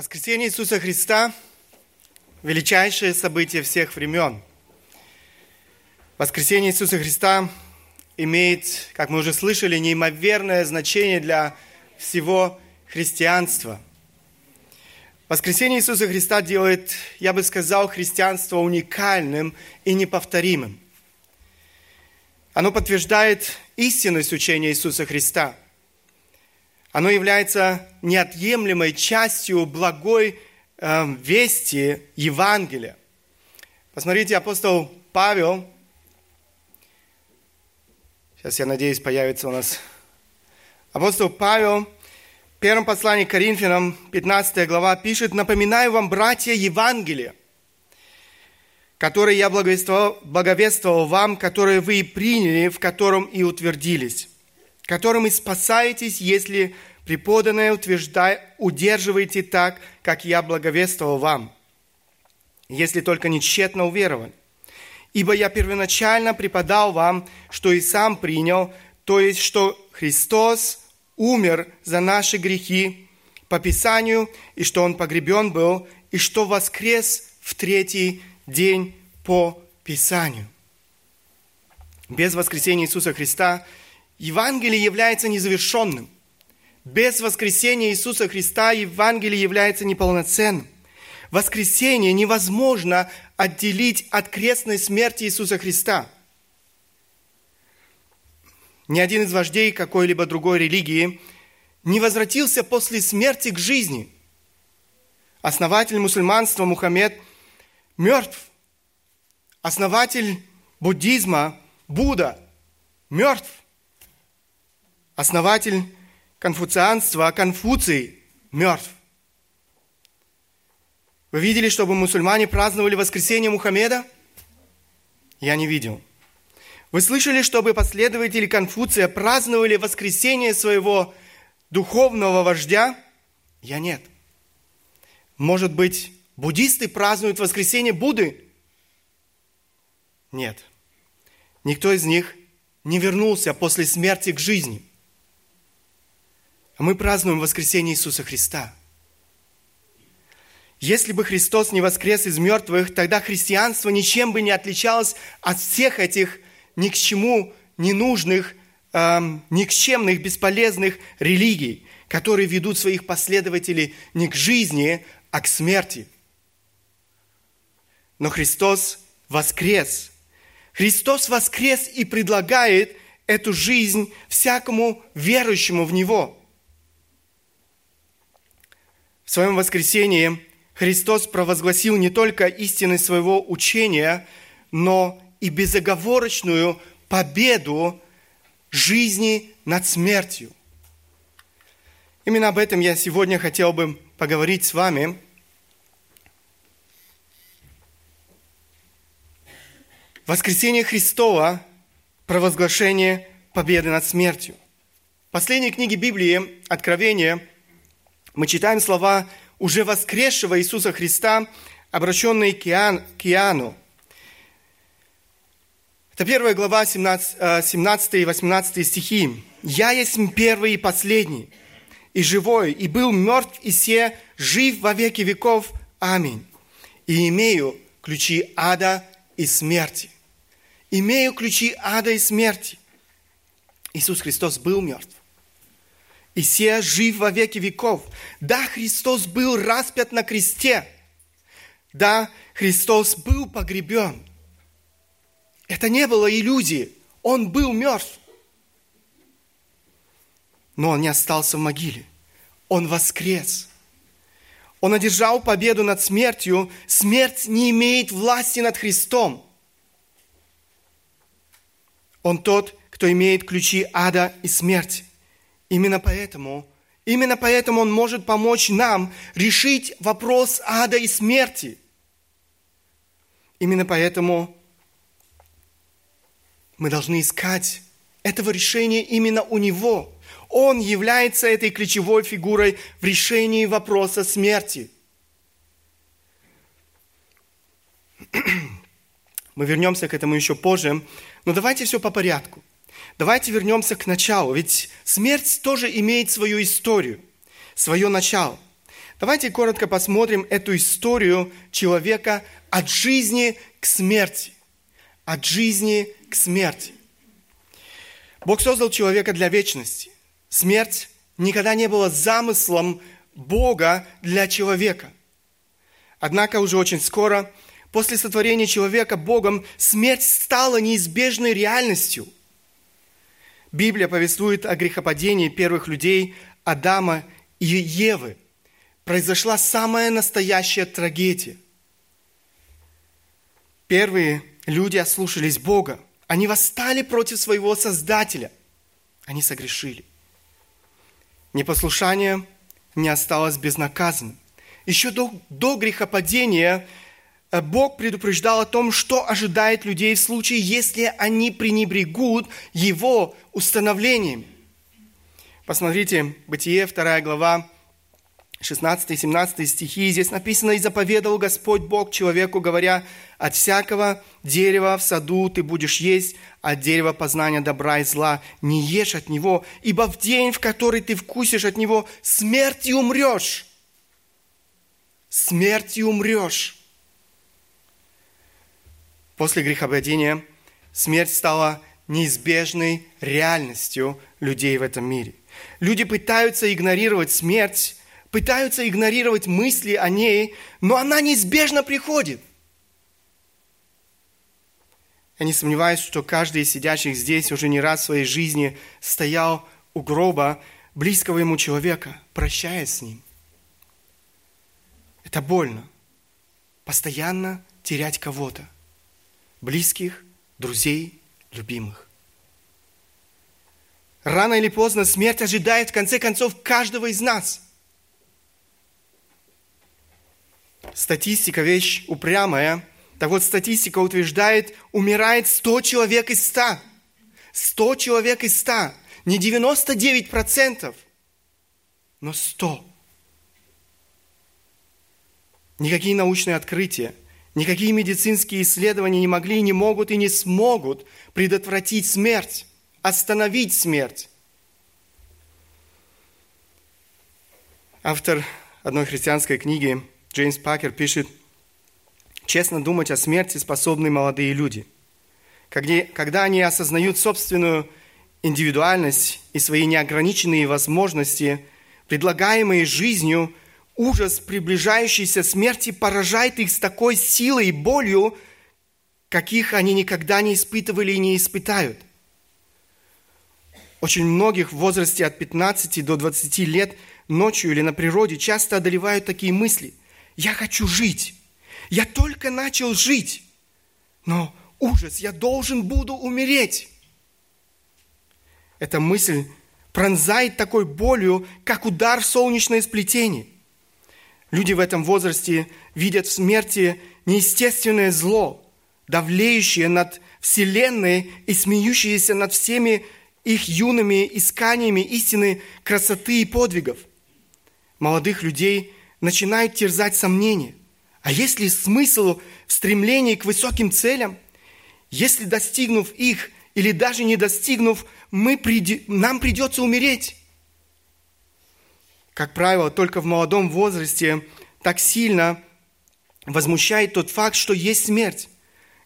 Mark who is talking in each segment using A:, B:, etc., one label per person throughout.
A: Воскресение Иисуса Христа – величайшее событие всех времен. Воскресение Иисуса Христа имеет, как мы уже слышали, неимоверное значение для всего христианства. Воскресение Иисуса Христа делает, я бы сказал, христианство уникальным и неповторимым. Оно подтверждает истинность учения Иисуса Христа – оно является неотъемлемой частью благой э, вести Евангелия. Посмотрите, апостол Павел, сейчас я надеюсь появится у нас, апостол Павел. В первом послании к Коринфянам, 15 глава, пишет, «Напоминаю вам, братья, Евангелие, которое я благовествовал, благовествовал вам, которое вы и приняли, в котором и утвердились, которым и спасаетесь, если преподанное утверждай, удерживайте так, как я благовествовал вам, если только не тщетно уверовали. Ибо я первоначально преподал вам, что и сам принял, то есть, что Христос умер за наши грехи по Писанию, и что Он погребен был, и что воскрес в третий день по Писанию. Без воскресения Иисуса Христа – Евангелие является незавершенным. Без воскресения Иисуса Христа Евангелие является неполноценным. Воскресение невозможно отделить от крестной смерти Иисуса Христа. Ни один из вождей какой-либо другой религии не возвратился после смерти к жизни. Основатель мусульманства Мухаммед мертв. Основатель буддизма Будда мертв основатель конфуцианства Конфуций мертв. Вы видели, чтобы мусульмане праздновали воскресение Мухаммеда? Я не видел. Вы слышали, чтобы последователи Конфуция праздновали воскресение своего духовного вождя? Я нет. Может быть, буддисты празднуют воскресение Будды? Нет. Никто из них не вернулся после смерти к жизни – мы празднуем воскресение Иисуса Христа. Если бы Христос не воскрес из мертвых, тогда христианство ничем бы не отличалось от всех этих ни к чему ненужных, эм, никчемных, бесполезных религий, которые ведут своих последователей не к жизни, а к смерти. Но Христос воскрес. Христос воскрес и предлагает эту жизнь всякому верующему в Него – в своем воскресении Христос провозгласил не только истинность своего учения, но и безоговорочную победу жизни над смертью. Именно об этом я сегодня хотел бы поговорить с вами. Воскресение Христова – провозглашение победы над смертью. В последней книге Библии, Откровение, мы читаем слова уже воскресшего Иисуса Христа, обращенные к, Иоанн, к Иоанну. Это первая глава, 17, 17 э, и 18 стихи. «Я есть первый и последний, и живой, и был мертв, и се жив во веки веков. Аминь. И имею ключи ада и смерти». Имею ключи ада и смерти. Иисус Христос был мертв и се жив во веки веков. Да, Христос был распят на кресте. Да, Христос был погребен. Это не было иллюзией. Он был мертв. Но он не остался в могиле. Он воскрес. Он одержал победу над смертью. Смерть не имеет власти над Христом. Он тот, кто имеет ключи ада и смерти. Именно поэтому, именно поэтому Он может помочь нам решить вопрос ада и смерти. Именно поэтому мы должны искать этого решения именно у Него. Он является этой ключевой фигурой в решении вопроса смерти. Мы вернемся к этому еще позже, но давайте все по порядку. Давайте вернемся к началу, ведь смерть тоже имеет свою историю, свое начало. Давайте коротко посмотрим эту историю человека от жизни к смерти. От жизни к смерти. Бог создал человека для вечности. Смерть никогда не была замыслом Бога для человека. Однако уже очень скоро, после сотворения человека Богом, смерть стала неизбежной реальностью. Библия повествует о грехопадении первых людей Адама и Евы – произошла самая настоящая трагедия. Первые люди ослушались Бога. Они восстали против своего Создателя. Они согрешили. Непослушание не осталось безнаказанным. Еще до, до грехопадения Бог предупреждал о том, что ожидает людей в случае, если они пренебрегут Его установлениями. Посмотрите, Бытие, 2 глава, 16 и 17 стихи, здесь написано, «И заповедал Господь Бог человеку, говоря, от всякого дерева в саду ты будешь есть, от дерева познания добра и зла не ешь от него, ибо в день, в который ты вкусишь от него, смертью умрешь». Смертью умрешь. После грехопадения смерть стала неизбежной реальностью людей в этом мире. Люди пытаются игнорировать смерть, пытаются игнорировать мысли о ней, но она неизбежно приходит. Я не сомневаюсь, что каждый из сидящих здесь уже не раз в своей жизни стоял у гроба близкого ему человека, прощаясь с ним. Это больно. Постоянно терять кого-то. Близких, друзей, любимых. Рано или поздно смерть ожидает в конце концов каждого из нас – Статистика вещь упрямая. Так вот, статистика утверждает, умирает 100 человек из 100. 100 человек из 100. Не 99%, но 100. Никакие научные открытия, никакие медицинские исследования не могли, не могут и не смогут предотвратить смерть, остановить смерть. Автор одной христианской книги Джеймс Пакер пишет, честно думать о смерти способны молодые люди. Когда они осознают собственную индивидуальность и свои неограниченные возможности, предлагаемые жизнью, ужас приближающейся смерти поражает их с такой силой и болью, каких они никогда не испытывали и не испытают. Очень многих в возрасте от 15 до 20 лет ночью или на природе часто одолевают такие мысли я хочу жить. Я только начал жить. Но ужас, я должен буду умереть. Эта мысль пронзает такой болью, как удар в солнечное сплетение. Люди в этом возрасте видят в смерти неестественное зло, давлеющее над Вселенной и смеющееся над всеми их юными исканиями истины, красоты и подвигов. Молодых людей начинают терзать сомнения. А есть ли смысл в стремлении к высоким целям? Если достигнув их или даже не достигнув, мы приди, нам придется умереть. Как правило, только в молодом возрасте так сильно возмущает тот факт, что есть смерть.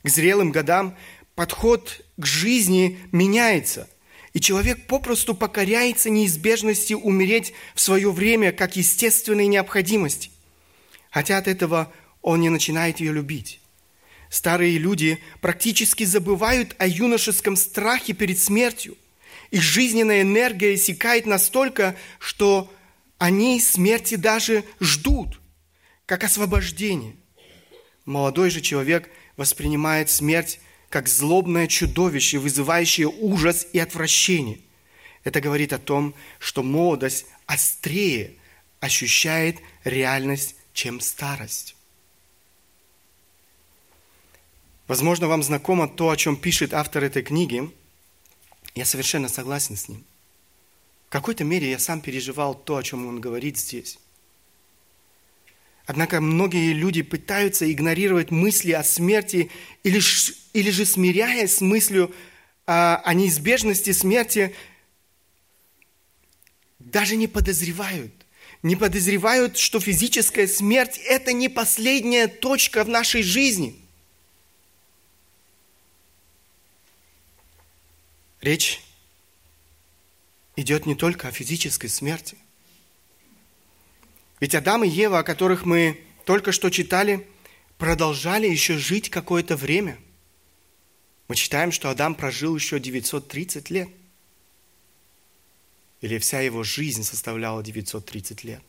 A: К зрелым годам подход к жизни меняется. И человек попросту покоряется неизбежности умереть в свое время как естественной необходимости. Хотя от этого он не начинает ее любить. Старые люди практически забывают о юношеском страхе перед смертью. Их жизненная энергия иссякает настолько, что они смерти даже ждут, как освобождение. Молодой же человек воспринимает смерть как злобное чудовище, вызывающее ужас и отвращение. Это говорит о том, что молодость острее ощущает реальность, чем старость. Возможно, вам знакомо то, о чем пишет автор этой книги. Я совершенно согласен с ним. Какой-то мере я сам переживал то, о чем он говорит здесь. Однако многие люди пытаются игнорировать мысли о смерти или, или же смиряясь с мыслью о, о неизбежности смерти, даже не подозревают, не подозревают, что физическая смерть – это не последняя точка в нашей жизни. Речь идет не только о физической смерти. Ведь Адам и Ева, о которых мы только что читали, продолжали еще жить какое-то время. Мы читаем, что Адам прожил еще 930 лет. Или вся его жизнь составляла 930 лет.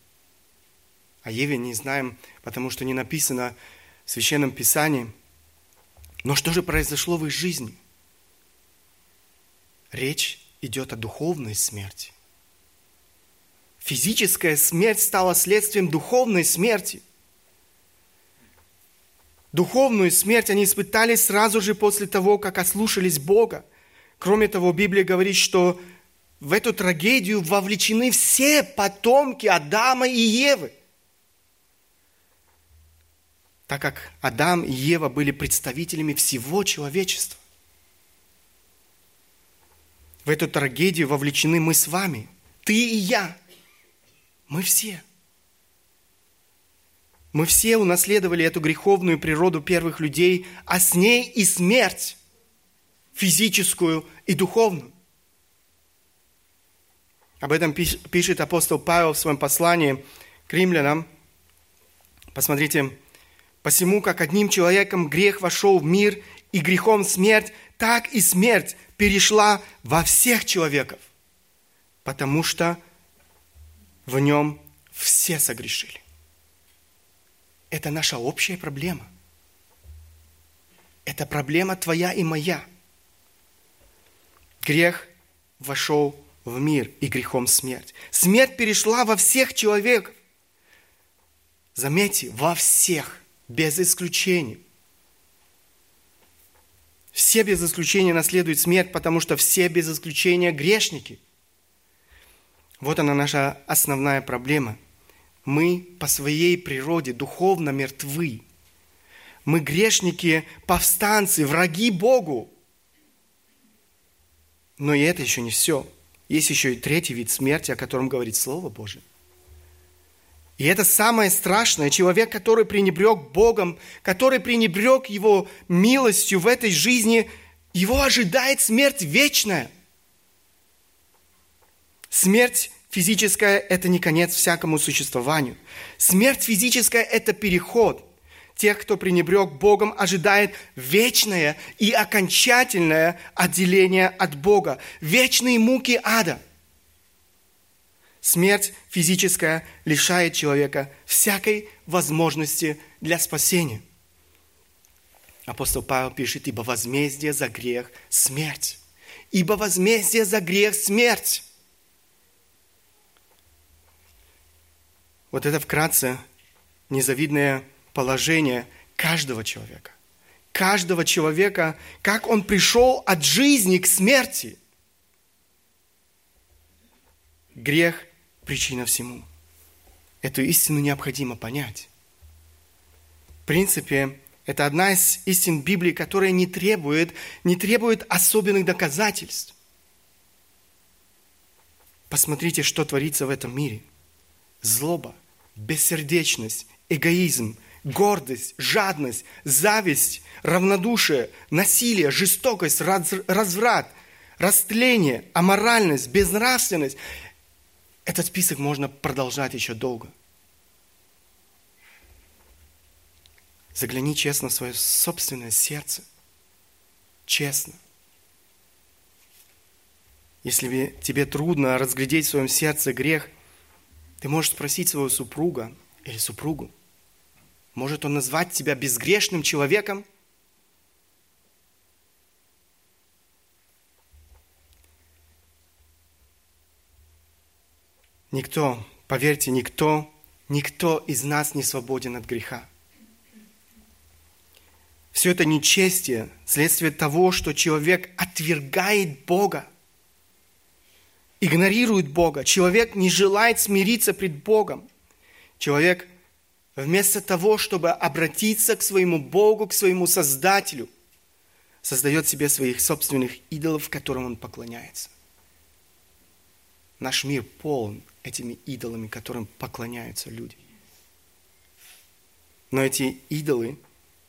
A: О Еве не знаем, потому что не написано в Священном Писании. Но что же произошло в их жизни? Речь идет о духовной смерти. Физическая смерть стала следствием духовной смерти. Духовную смерть они испытали сразу же после того, как ослушались Бога. Кроме того, Библия говорит, что в эту трагедию вовлечены все потомки Адама и Евы. Так как Адам и Ева были представителями всего человечества. В эту трагедию вовлечены мы с вами, ты и я – мы все. Мы все унаследовали эту греховную природу первых людей, а с ней и смерть, физическую и духовную. Об этом пишет апостол Павел в своем послании к римлянам. Посмотрите, «Посему, как одним человеком грех вошел в мир, и грехом смерть, так и смерть перешла во всех человеков, потому что в нем все согрешили. Это наша общая проблема. Это проблема твоя и моя. Грех вошел в мир и грехом смерть. Смерть перешла во всех человеков. Заметьте, во всех, без исключения. Все без исключения наследуют смерть, потому что все без исключения грешники. Вот она наша основная проблема. Мы по своей природе духовно мертвы. Мы грешники, повстанцы, враги Богу. Но и это еще не все. Есть еще и третий вид смерти, о котором говорит Слово Божие. И это самое страшное. Человек, который пренебрег Богом, который пренебрег Его милостью в этой жизни, его ожидает смерть вечная. Смерть физическая – это не конец всякому существованию. Смерть физическая – это переход. Тех, кто пренебрег Богом, ожидает вечное и окончательное отделение от Бога, вечные муки ада. Смерть физическая лишает человека всякой возможности для спасения. Апостол Павел пишет, ибо возмездие за грех – смерть. Ибо возмездие за грех – смерть. Вот это вкратце незавидное положение каждого человека. Каждого человека, как он пришел от жизни к смерти. Грех – причина всему. Эту истину необходимо понять. В принципе, это одна из истин Библии, которая не требует, не требует особенных доказательств. Посмотрите, что творится в этом мире. Злоба – бессердечность, эгоизм, гордость, жадность, зависть, равнодушие, насилие, жестокость, разврат, растление, аморальность, безнравственность. Этот список можно продолжать еще долго. Загляни честно в свое собственное сердце. Честно. Если тебе трудно разглядеть в своем сердце грех, ты можешь спросить своего супруга или супругу, может он назвать тебя безгрешным человеком? Никто, поверьте, никто, никто из нас не свободен от греха. Все это нечестие, следствие того, что человек отвергает Бога игнорирует Бога. Человек не желает смириться пред Богом. Человек вместо того, чтобы обратиться к своему Богу, к своему Создателю, создает себе своих собственных идолов, которым он поклоняется. Наш мир полон этими идолами, которым поклоняются люди. Но эти идолы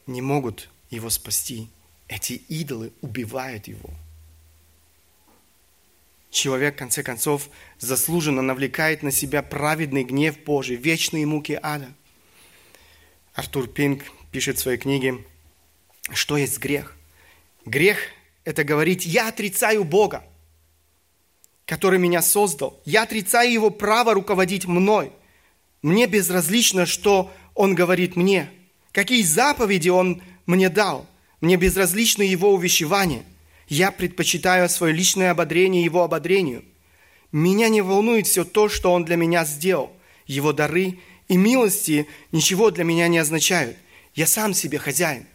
A: не могут его спасти. Эти идолы убивают его. Человек, в конце концов, заслуженно навлекает на себя праведный гнев Божий, вечные муки ада. Артур Пинк пишет в своей книге, что есть грех. Грех – это говорить «я отрицаю Бога» который меня создал. Я отрицаю его право руководить мной. Мне безразлично, что он говорит мне. Какие заповеди он мне дал. Мне безразлично его увещевание. Я предпочитаю свое личное ободрение его ободрению. Меня не волнует все то, что он для меня сделал. Его дары и милости ничего для меня не означают. Я сам себе хозяин.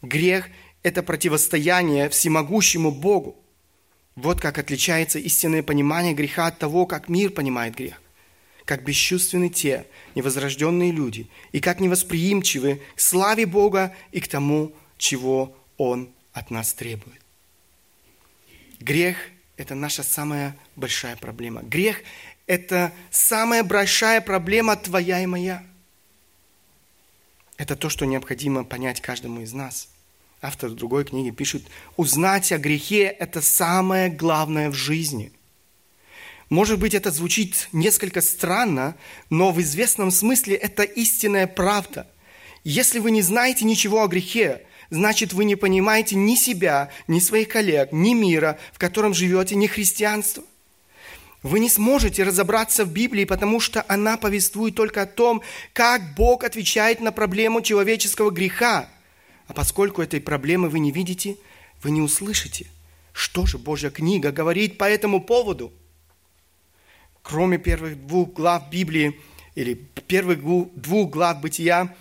A: Грех – это противостояние всемогущему Богу. Вот как отличается истинное понимание греха от того, как мир понимает грех. Как бесчувственны те невозрожденные люди, и как невосприимчивы к славе Бога и к тому, чего Он от нас требует. Грех – это наша самая большая проблема. Грех – это самая большая проблема твоя и моя. Это то, что необходимо понять каждому из нас – автор другой книги пишет, узнать о грехе – это самое главное в жизни. Может быть, это звучит несколько странно, но в известном смысле это истинная правда. Если вы не знаете ничего о грехе, значит, вы не понимаете ни себя, ни своих коллег, ни мира, в котором живете, ни христианства. Вы не сможете разобраться в Библии, потому что она повествует только о том, как Бог отвечает на проблему человеческого греха – а поскольку этой проблемы вы не видите, вы не услышите, что же Божья книга говорит по этому поводу. Кроме первых двух глав Библии, или первых двух глав Бытия,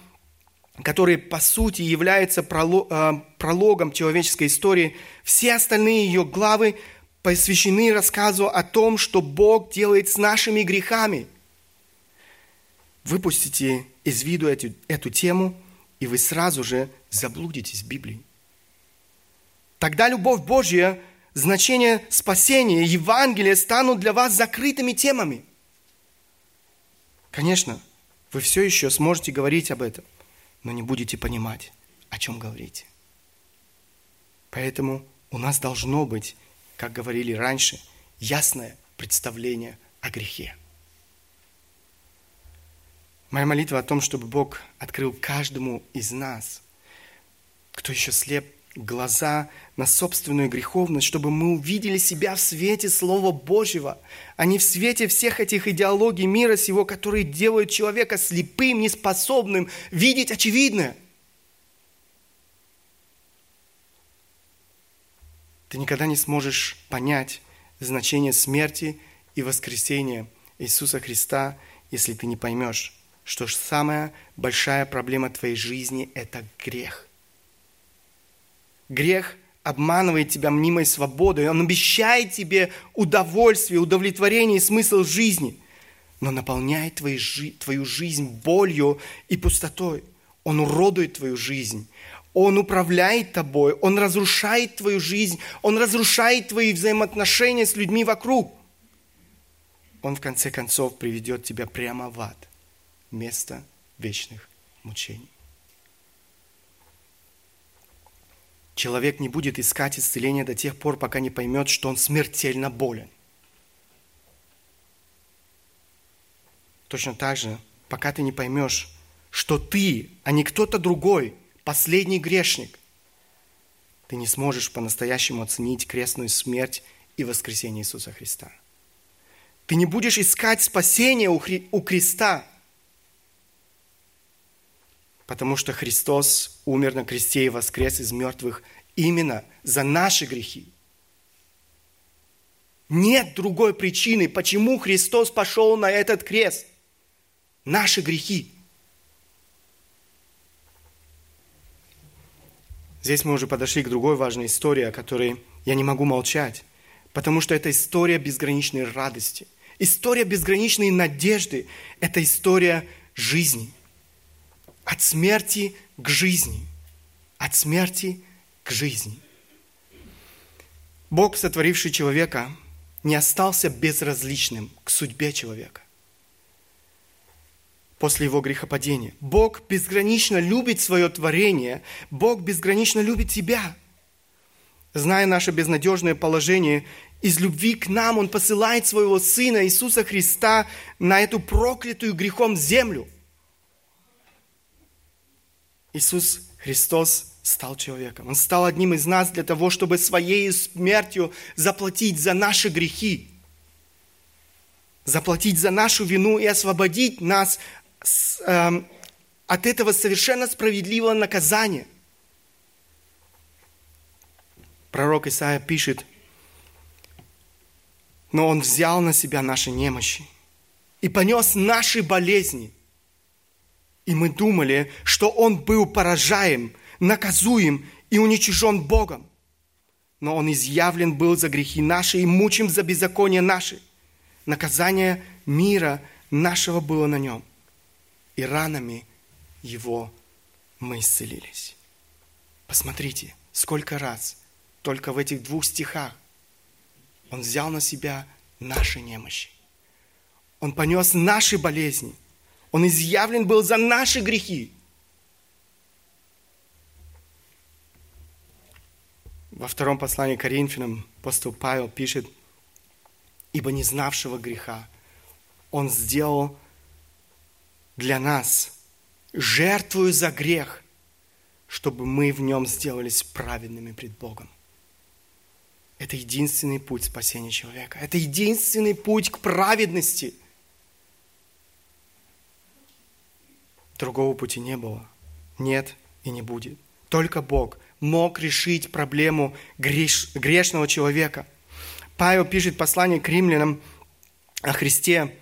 A: которые по сути являются э, прологом человеческой истории, все остальные ее главы посвящены рассказу о том, что Бог делает с нашими грехами. Выпустите из виду эту, эту тему – и вы сразу же заблудитесь в Библии. Тогда любовь Божья, значение спасения, Евангелия станут для вас закрытыми темами. Конечно, вы все еще сможете говорить об этом, но не будете понимать, о чем говорите. Поэтому у нас должно быть, как говорили раньше, ясное представление о грехе. Моя молитва о том, чтобы Бог открыл каждому из нас, кто еще слеп, глаза на собственную греховность, чтобы мы увидели себя в свете Слова Божьего, а не в свете всех этих идеологий мира сего, которые делают человека слепым, неспособным видеть очевидное. Ты никогда не сможешь понять значение смерти и воскресения Иисуса Христа, если ты не поймешь, что самая большая проблема твоей жизни – это грех. Грех обманывает тебя мнимой свободой, он обещает тебе удовольствие, удовлетворение и смысл жизни, но наполняет твою, твою жизнь болью и пустотой. Он уродует твою жизнь, он управляет тобой, он разрушает твою жизнь, он разрушает твои взаимоотношения с людьми вокруг. Он в конце концов приведет тебя прямо в ад место вечных мучений. Человек не будет искать исцеления до тех пор, пока не поймет, что он смертельно болен. Точно так же, пока ты не поймешь, что ты, а не кто-то другой, последний грешник, ты не сможешь по-настоящему оценить крестную смерть и воскресение Иисуса Христа. Ты не будешь искать спасения у, Хри- у креста, потому что Христос умер на кресте и воскрес из мертвых именно за наши грехи. Нет другой причины, почему Христос пошел на этот крест. Наши грехи. Здесь мы уже подошли к другой важной истории, о которой я не могу молчать, потому что это история безграничной радости, история безграничной надежды, это история жизни – от смерти к жизни. От смерти к жизни. Бог, сотворивший человека, не остался безразличным к судьбе человека после его грехопадения. Бог безгранично любит свое творение. Бог безгранично любит тебя. Зная наше безнадежное положение, из любви к нам Он посылает своего Сына Иисуса Христа на эту проклятую грехом землю. Иисус Христос стал человеком. Он стал одним из нас для того, чтобы своей смертью заплатить за наши грехи, заплатить за нашу вину и освободить нас с, э, от этого совершенно справедливого наказания. Пророк Исаия пишет, но Он взял на себя наши немощи и понес наши болезни. И мы думали, что Он был поражаем, наказуем и уничижен Богом. Но Он изъявлен был за грехи наши и мучим за беззаконие наши. Наказание мира нашего было на Нем и ранами Его мы исцелились. Посмотрите, сколько раз только в этих двух стихах Он взял на себя наши немощи. Он понес наши болезни. Он изъявлен был за наши грехи. Во втором послании к Коринфянам апостол Павел пишет, «Ибо не знавшего греха Он сделал для нас, жертвую за грех, чтобы мы в нем сделались праведными пред Богом. Это единственный путь спасения человека. Это единственный путь к праведности. Другого пути не было. Нет и не будет. Только Бог мог решить проблему греш, грешного человека. Павел пишет послание к римлянам о Христе,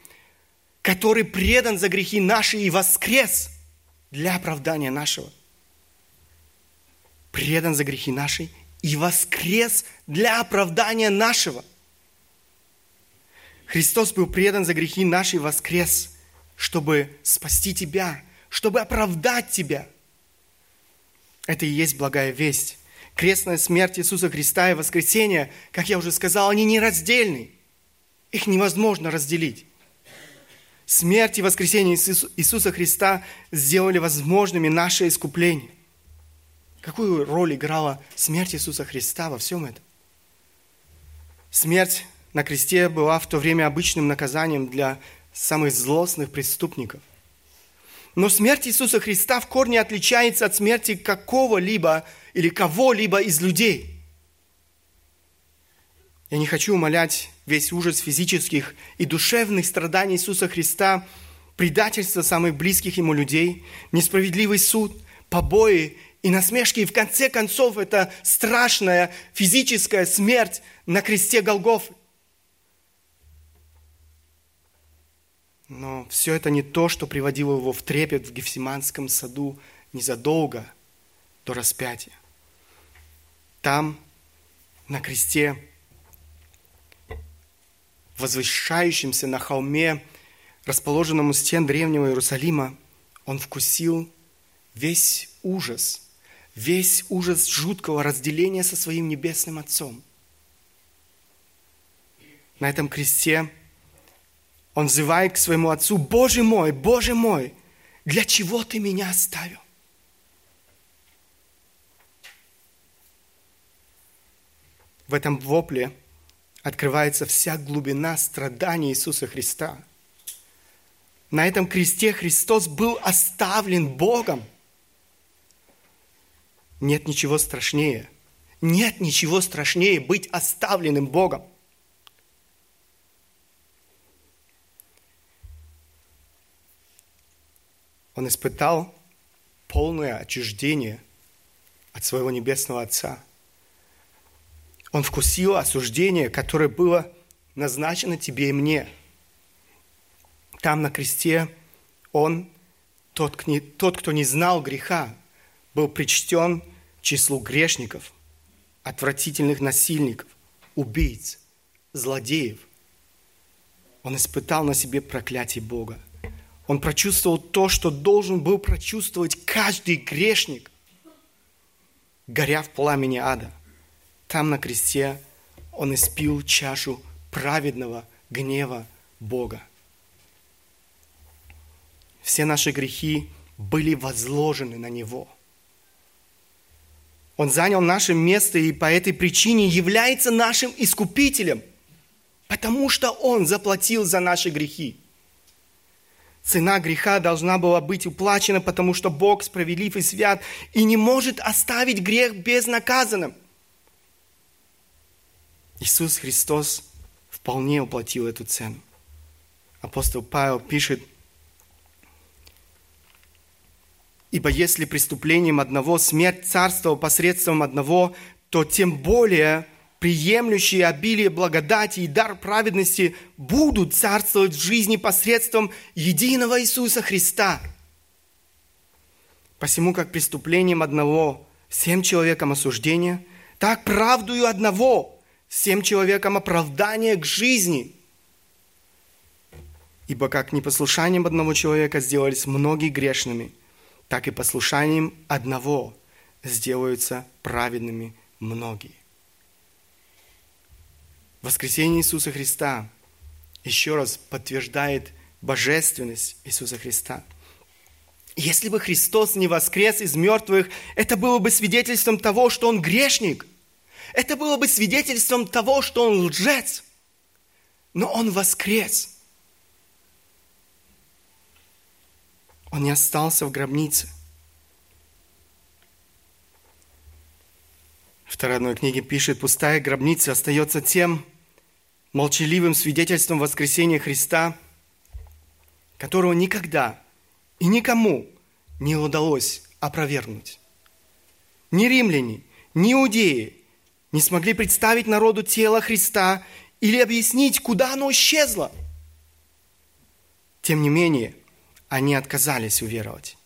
A: который предан за грехи наши и воскрес для оправдания нашего. Предан за грехи наши и воскрес для оправдания нашего. Христос был предан за грехи наши и воскрес, чтобы спасти тебя, чтобы оправдать тебя. Это и есть благая весть. Крестная смерть Иисуса Христа и воскресение, как я уже сказал, они нераздельны. Их невозможно разделить. Смерть и воскресение Иисуса Христа сделали возможными наше искупление. Какую роль играла смерть Иисуса Христа во всем этом? Смерть на кресте была в то время обычным наказанием для самых злостных преступников. Но смерть Иисуса Христа в корне отличается от смерти какого-либо или кого-либо из людей – я не хочу умолять весь ужас физических и душевных страданий Иисуса Христа, предательство самых близких Ему людей, несправедливый суд, побои и насмешки. И в конце концов это страшная физическая смерть на кресте Голгофы. Но все это не то, что приводило его в трепет в Гефсиманском саду незадолго до распятия. Там, на кресте, возвышающемся на холме, расположенном у стен древнего Иерусалима, он вкусил весь ужас, весь ужас жуткого разделения со своим небесным Отцом. На этом кресте он взывает к своему Отцу, «Боже мой, Боже мой, для чего Ты меня оставил?» В этом вопле – открывается вся глубина страданий Иисуса Христа. На этом кресте Христос был оставлен Богом. Нет ничего страшнее. Нет ничего страшнее быть оставленным Богом. Он испытал полное отчуждение от своего Небесного Отца – он вкусил осуждение, которое было назначено тебе и мне. Там на кресте он, тот, кто не знал греха, был причтен числу грешников, отвратительных насильников, убийц, злодеев. Он испытал на себе проклятие Бога. Он прочувствовал то, что должен был прочувствовать каждый грешник, горя в пламени ада. Там на кресте Он испил чашу праведного гнева Бога. Все наши грехи были возложены на Него. Он занял наше место и по этой причине является нашим искупителем, потому что Он заплатил за наши грехи. Цена греха должна была быть уплачена, потому что Бог справедлив и свят и не может оставить грех безнаказанным. Иисус Христос вполне уплатил эту цену. Апостол Павел пишет, «Ибо если преступлением одного смерть царствовала посредством одного, то тем более приемлющие обилие благодати и дар праведности будут царствовать в жизни посредством единого Иисуса Христа. Посему, как преступлением одного всем человекам осуждения, так правдою одного всем человекам оправдание к жизни. Ибо как непослушанием одного человека сделались многие грешными, так и послушанием одного сделаются праведными многие. Воскресение Иисуса Христа еще раз подтверждает божественность Иисуса Христа. Если бы Христос не воскрес из мертвых, это было бы свидетельством того, что Он грешник. Это было бы свидетельством того, что Он лжец. Но Он воскрес. Он не остался в гробнице. Второй одной книге пишет, пустая гробница остается тем молчаливым свидетельством воскресения Христа, которого никогда и никому не удалось опровергнуть. Ни римляне, ни иудеи не смогли представить народу тело Христа или объяснить, куда оно исчезло. Тем не менее, они отказались уверовать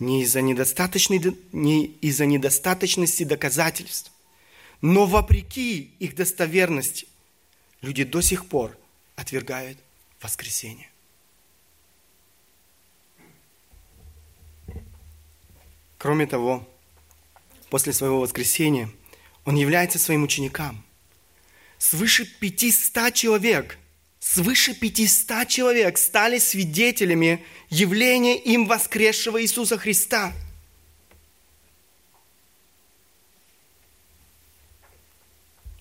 A: не из-за недостаточной, не из-за недостаточности доказательств, но вопреки их достоверности люди до сих пор отвергают воскресение. Кроме того, после своего воскресения он является своим ученикам. Свыше 500 человек – свыше 500 человек стали свидетелями явления им воскресшего Иисуса Христа.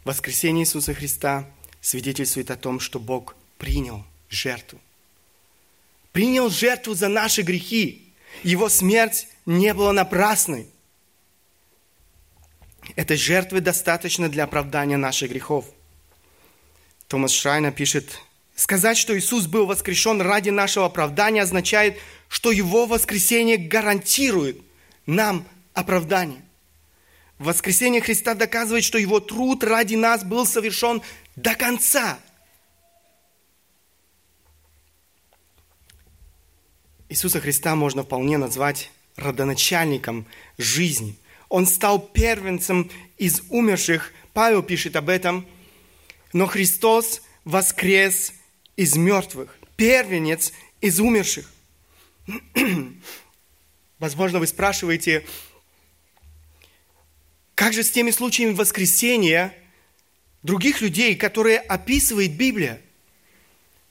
A: Воскресение Иисуса Христа свидетельствует о том, что Бог принял жертву. Принял жертву за наши грехи. Его смерть не была напрасной. Этой жертвы достаточно для оправдания наших грехов. Томас Шрайна пишет Сказать, что Иисус был воскрешен ради нашего оправдания, означает, что Его воскресение гарантирует нам оправдание. Воскресение Христа доказывает, что Его труд ради нас был совершен до конца. Иисуса Христа можно вполне назвать родоначальником жизни. Он стал первенцем из умерших. Павел пишет об этом. Но Христос воскрес из мертвых, первенец из умерших. Возможно, вы спрашиваете, как же с теми случаями воскресения других людей, которые описывает Библия?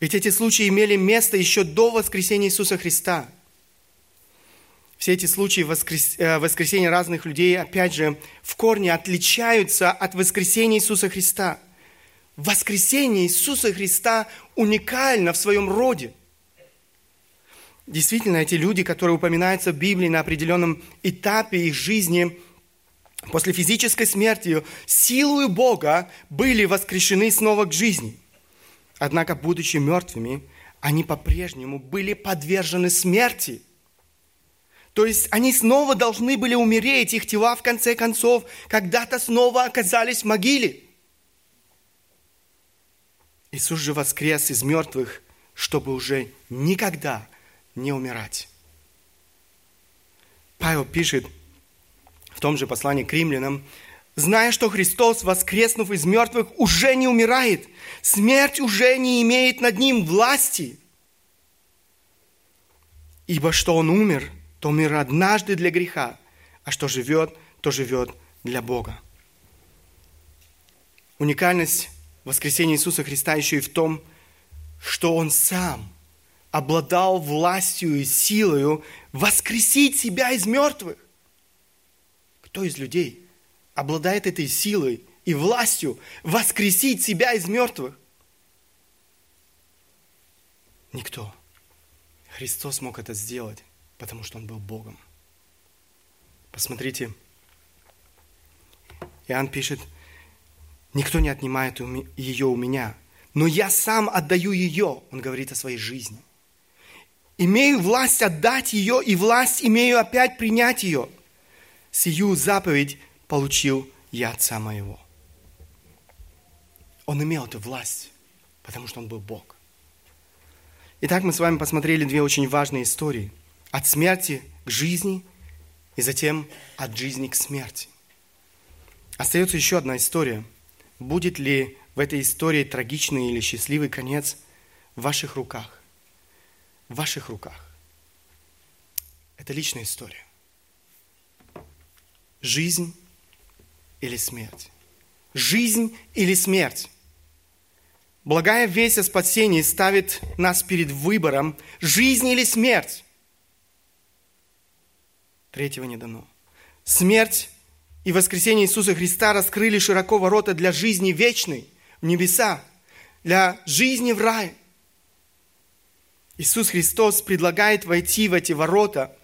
A: Ведь эти случаи имели место еще до воскресения Иисуса Христа. Все эти случаи воскрес... Э, воскресения разных людей, опять же, в корне отличаются от воскресения Иисуса Христа – воскресение Иисуса Христа уникально в своем роде. Действительно, эти люди, которые упоминаются в Библии на определенном этапе их жизни, после физической смерти, силою Бога были воскрешены снова к жизни. Однако, будучи мертвыми, они по-прежнему были подвержены смерти. То есть они снова должны были умереть, их тела в конце концов когда-то снова оказались в могиле – Иисус же воскрес из мертвых, чтобы уже никогда не умирать. Павел пишет в том же послании к римлянам, зная, что Христос, воскреснув из мертвых, уже не умирает, смерть уже не имеет над ним власти. Ибо что он умер, то умер однажды для греха, а что живет, то живет для Бога. Уникальность воскресение Иисуса Христа еще и в том, что Он сам обладал властью и силою воскресить себя из мертвых. Кто из людей обладает этой силой и властью воскресить себя из мертвых? Никто. Христос мог это сделать, потому что Он был Богом. Посмотрите, Иоанн пишет, никто не отнимает ее у меня, но я сам отдаю ее, он говорит о своей жизни. Имею власть отдать ее, и власть имею опять принять ее. Сию заповедь получил я Отца моего. Он имел эту власть, потому что он был Бог. Итак, мы с вами посмотрели две очень важные истории. От смерти к жизни и затем от жизни к смерти. Остается еще одна история. Будет ли в этой истории трагичный или счастливый конец в ваших руках? В ваших руках. Это личная история. Жизнь или смерть? Жизнь или смерть? Благая весть о спасении ставит нас перед выбором жизнь или смерть. Третьего не дано. Смерть и воскресение Иисуса Христа раскрыли широко ворота для жизни вечной в небеса, для жизни в рай. Иисус Христос предлагает войти в эти ворота.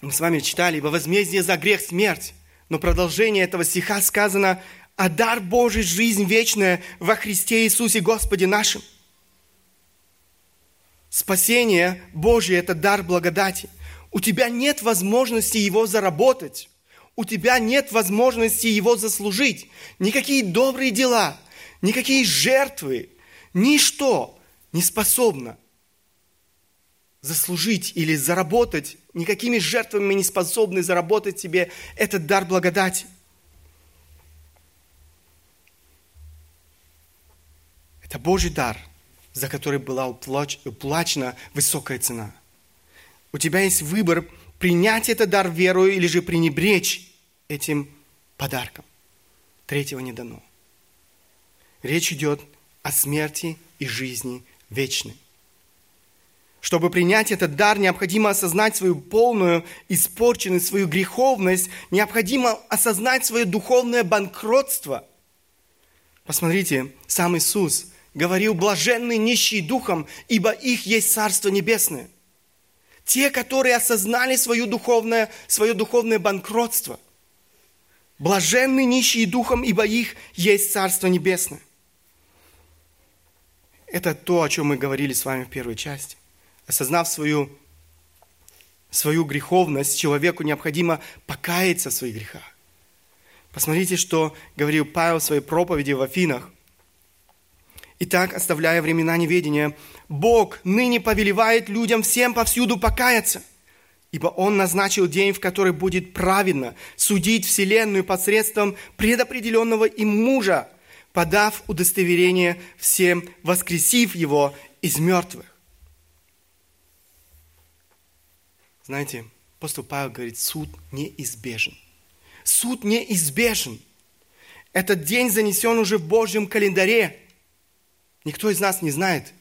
A: Мы с вами читали, во возмездие за грех смерть. Но продолжение этого стиха сказано, а дар Божий – жизнь вечная во Христе Иисусе Господе нашим. Спасение Божье – это дар благодати. У тебя нет возможности его заработать. У тебя нет возможности его заслужить. Никакие добрые дела, никакие жертвы, ничто не способно заслужить или заработать. Никакими жертвами не способны заработать тебе этот дар благодати – Это Божий дар, за который была уплачена высокая цена. У тебя есть выбор принять этот дар верою или же пренебречь этим подарком. Третьего не дано. Речь идет о смерти и жизни вечной. Чтобы принять этот дар, необходимо осознать свою полную испорченность, свою греховность, необходимо осознать свое духовное банкротство. Посмотрите, сам Иисус говорил, блаженны нищие духом, ибо их есть Царство Небесное. Те, которые осознали свое духовное, свое духовное банкротство. Блаженны нищие духом, ибо их есть Царство Небесное. Это то, о чем мы говорили с вами в первой части. Осознав свою, свою греховность, человеку необходимо покаяться в своих грехах. Посмотрите, что говорил Павел в своей проповеди в Афинах – Итак, оставляя времена неведения, Бог ныне повелевает людям всем повсюду покаяться, ибо Он назначил день, в который будет праведно судить Вселенную посредством предопределенного им мужа, подав удостоверение всем, воскресив его из мертвых. Знаете, апостол Павел говорит, суд неизбежен. Суд неизбежен. Этот день занесен уже в Божьем календаре – Никто из нас не знает,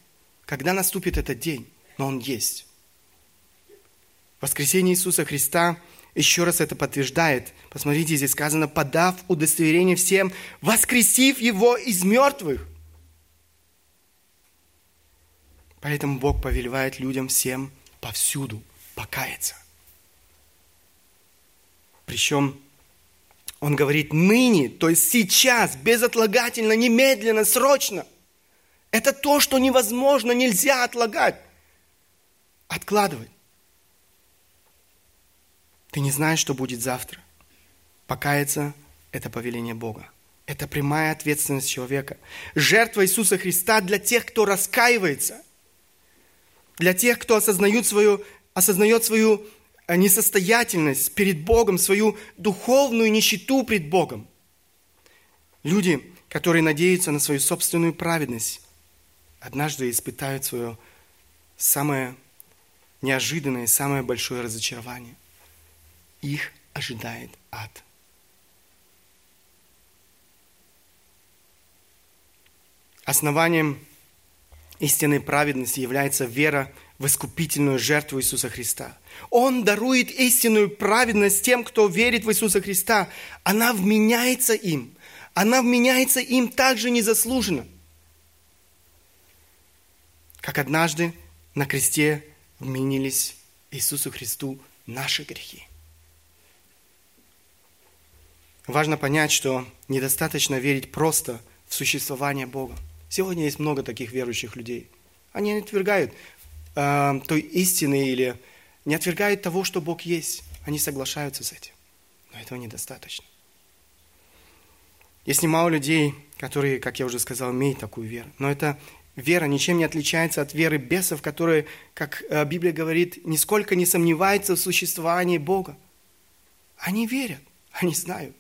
A: когда наступит этот день, но он есть. Воскресение Иисуса Христа еще раз это подтверждает. Посмотрите, здесь сказано, подав удостоверение всем, воскресив его из мертвых. Поэтому Бог повелевает людям всем повсюду покаяться. Причем Он говорит ныне, то есть сейчас, безотлагательно, немедленно, срочно – это то, что невозможно, нельзя отлагать, откладывать. Ты не знаешь, что будет завтра. Покаяться – это повеление Бога. Это прямая ответственность человека. Жертва Иисуса Христа для тех, кто раскаивается, для тех, кто осознает свою, осознает свою э, несостоятельность перед Богом, свою духовную нищету пред Богом. Люди, которые надеются на свою собственную праведность, однажды испытают свое самое неожиданное, самое большое разочарование. Их ожидает ад. Основанием истинной праведности является вера в искупительную жертву Иисуса Христа. Он дарует истинную праведность тем, кто верит в Иисуса Христа. Она вменяется им. Она вменяется им также незаслуженно. Как однажды на кресте вменились Иисусу Христу наши грехи. Важно понять, что недостаточно верить просто в существование Бога. Сегодня есть много таких верующих людей. Они отвергают э, той истины или не отвергают того, что Бог есть. Они соглашаются с этим. Но этого недостаточно. Есть немало людей, которые, как я уже сказал, имеют такую веру. Но эта вера ничем не отличается от веры бесов, которые, как э, Библия говорит, нисколько не сомневаются в существовании Бога. Они верят, они знают.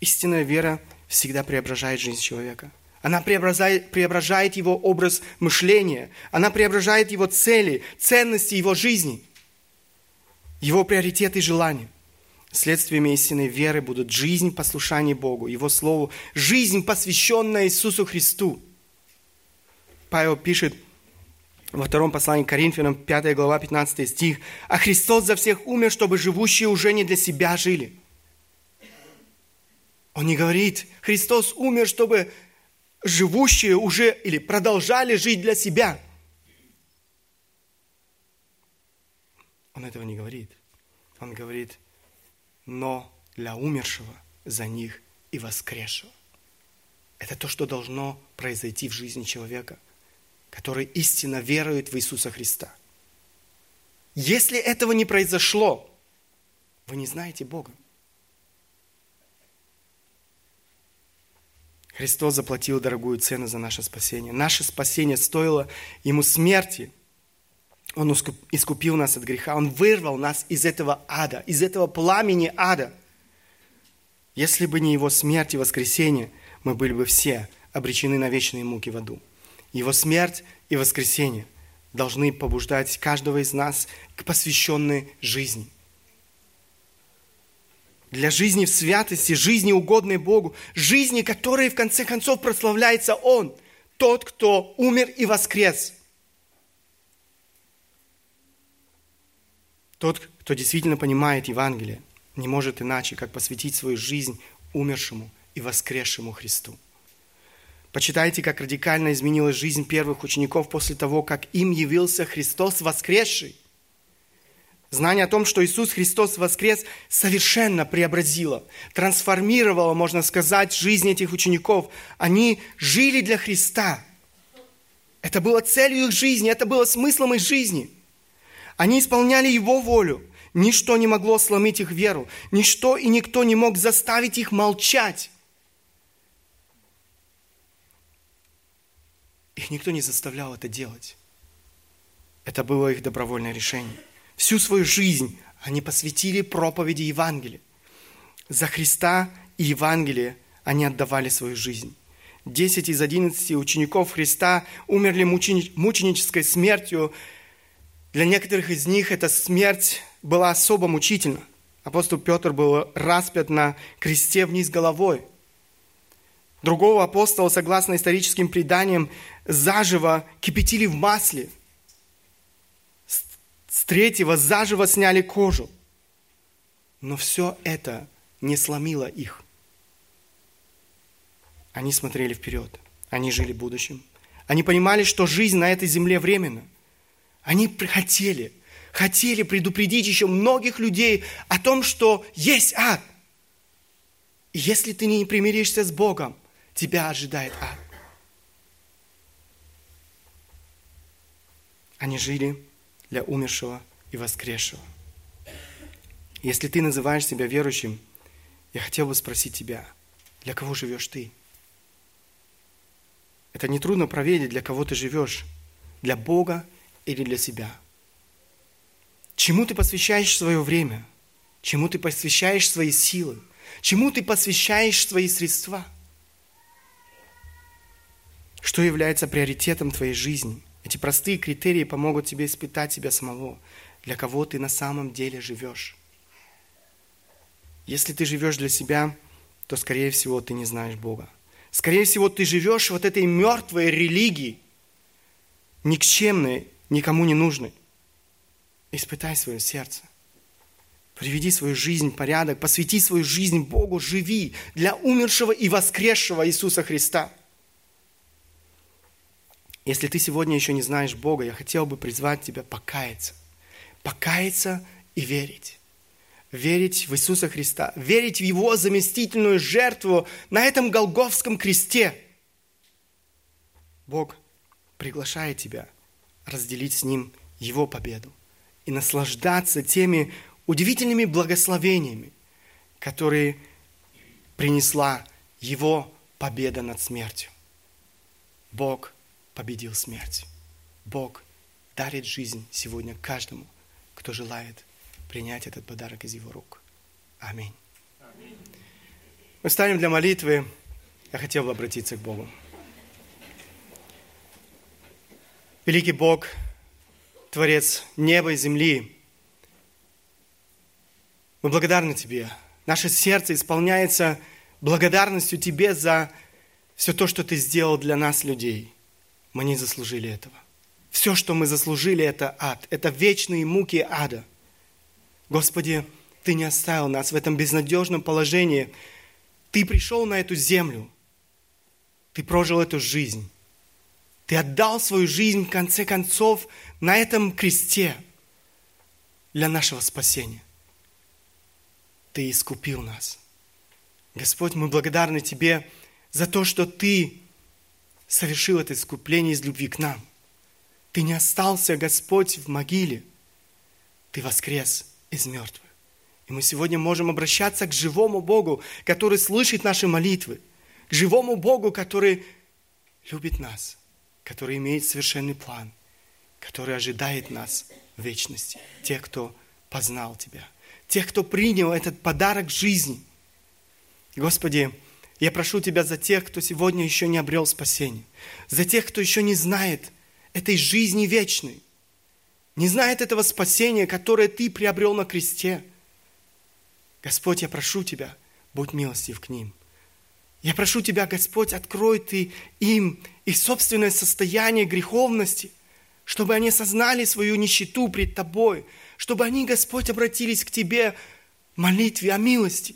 A: Истинная вера всегда преображает жизнь человека – она преображает, преображает его образ мышления. Она преображает его цели, ценности его жизни, его приоритеты и желания. Следствиями истинной веры будут жизнь послушания Богу, Его Слову, жизнь, посвященная Иисусу Христу. Павел пишет во втором послании к Коринфянам, 5 глава, 15 стих, «А Христос за всех умер, чтобы живущие уже не для себя жили». Он не говорит, Христос умер, чтобы живущие уже или продолжали жить для себя. Он этого не говорит. Он говорит, но для умершего за них и воскресшего. Это то, что должно произойти в жизни человека, который истинно верует в Иисуса Христа. Если этого не произошло, вы не знаете Бога. Христос заплатил дорогую цену за наше спасение. Наше спасение стоило Ему смерти. Он искупил нас от греха. Он вырвал нас из этого ада, из этого пламени ада. Если бы не Его смерть и воскресение, мы были бы все обречены на вечные муки в аду. Его смерть и воскресение должны побуждать каждого из нас к посвященной жизни – для жизни в святости, жизни угодной Богу, жизни, которой в конце концов прославляется Он, тот, кто умер и воскрес. Тот, кто действительно понимает Евангелие, не может иначе, как посвятить свою жизнь умершему и воскресшему Христу. Почитайте, как радикально изменилась жизнь первых учеников после того, как им явился Христос воскресший. Знание о том, что Иисус Христос воскрес, совершенно преобразило, трансформировало, можно сказать, жизнь этих учеников. Они жили для Христа. Это было целью их жизни, это было смыслом их жизни. Они исполняли Его волю. Ничто не могло сломить их веру. Ничто и никто не мог заставить их молчать. Их никто не заставлял это делать. Это было их добровольное решение. Всю свою жизнь они посвятили проповеди Евангелия. За Христа и Евангелие они отдавали свою жизнь. Десять из одиннадцати учеников Христа умерли мученической смертью. Для некоторых из них эта смерть была особо мучительна. Апостол Петр был распят на кресте вниз головой. Другого апостола, согласно историческим преданиям, заживо кипятили в масле – с третьего заживо сняли кожу. Но все это не сломило их. Они смотрели вперед. Они жили будущим. Они понимали, что жизнь на этой земле временна. Они хотели, хотели предупредить еще многих людей о том, что есть ад. И если ты не примиришься с Богом, тебя ожидает ад. Они жили для умершего и воскресшего. Если ты называешь себя верующим, я хотел бы спросить тебя, для кого живешь ты? Это нетрудно проверить, для кого ты живешь. Для Бога или для себя. Чему ты посвящаешь свое время? Чему ты посвящаешь свои силы? Чему ты посвящаешь свои средства? Что является приоритетом твоей жизни – эти простые критерии помогут тебе испытать себя самого, для кого ты на самом деле живешь. Если ты живешь для себя, то, скорее всего, ты не знаешь Бога. Скорее всего, ты живешь вот этой мертвой религией, никчемной, никому не нужной. Испытай свое сердце. Приведи свою жизнь в порядок, посвяти свою жизнь Богу, живи для умершего и воскресшего Иисуса Христа. Если ты сегодня еще не знаешь Бога, я хотел бы призвать тебя покаяться. Покаяться и верить верить в Иисуса Христа, верить в Его заместительную жертву на этом Голговском кресте. Бог приглашает тебя разделить с Ним Его победу и наслаждаться теми удивительными благословениями, которые принесла Его победа над смертью. Бог победил смерть. Бог дарит жизнь сегодня каждому, кто желает принять этот подарок из Его рук. Аминь. Мы встанем для молитвы. Я хотел бы обратиться к Богу. Великий Бог, Творец неба и земли, мы благодарны Тебе. Наше сердце исполняется благодарностью Тебе за все то, что Ты сделал для нас, людей. Мы не заслужили этого. Все, что мы заслужили, это ад. Это вечные муки ада – Господи, Ты не оставил нас в этом безнадежном положении. Ты пришел на эту землю. Ты прожил эту жизнь. Ты отдал свою жизнь, в конце концов, на этом кресте для нашего спасения. Ты искупил нас. Господь, мы благодарны Тебе за то, что Ты совершил это искупление из любви к нам. Ты не остался, Господь, в могиле. Ты воскрес из мертвых. И мы сегодня можем обращаться к живому Богу, который слышит наши молитвы, к живому Богу, который любит нас, который имеет совершенный план, который ожидает нас в вечности, тех, кто познал Тебя, тех, кто принял этот подарок жизни. Господи, я прошу Тебя за тех, кто сегодня еще не обрел спасение, за тех, кто еще не знает этой жизни вечной, не знает этого спасения, которое Ты приобрел на кресте. Господь, я прошу Тебя, будь милостив к ним. Я прошу Тебя, Господь, открой Ты им их собственное состояние греховности, чтобы они осознали свою нищету пред Тобой, чтобы они, Господь, обратились к Тебе в молитве о милости.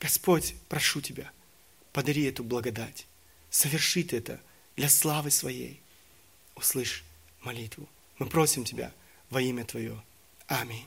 A: Господь, прошу Тебя, подари эту благодать, совершит это для славы Своей. Услышь молитву. Мы просим Тебя во имя Твое. Аминь.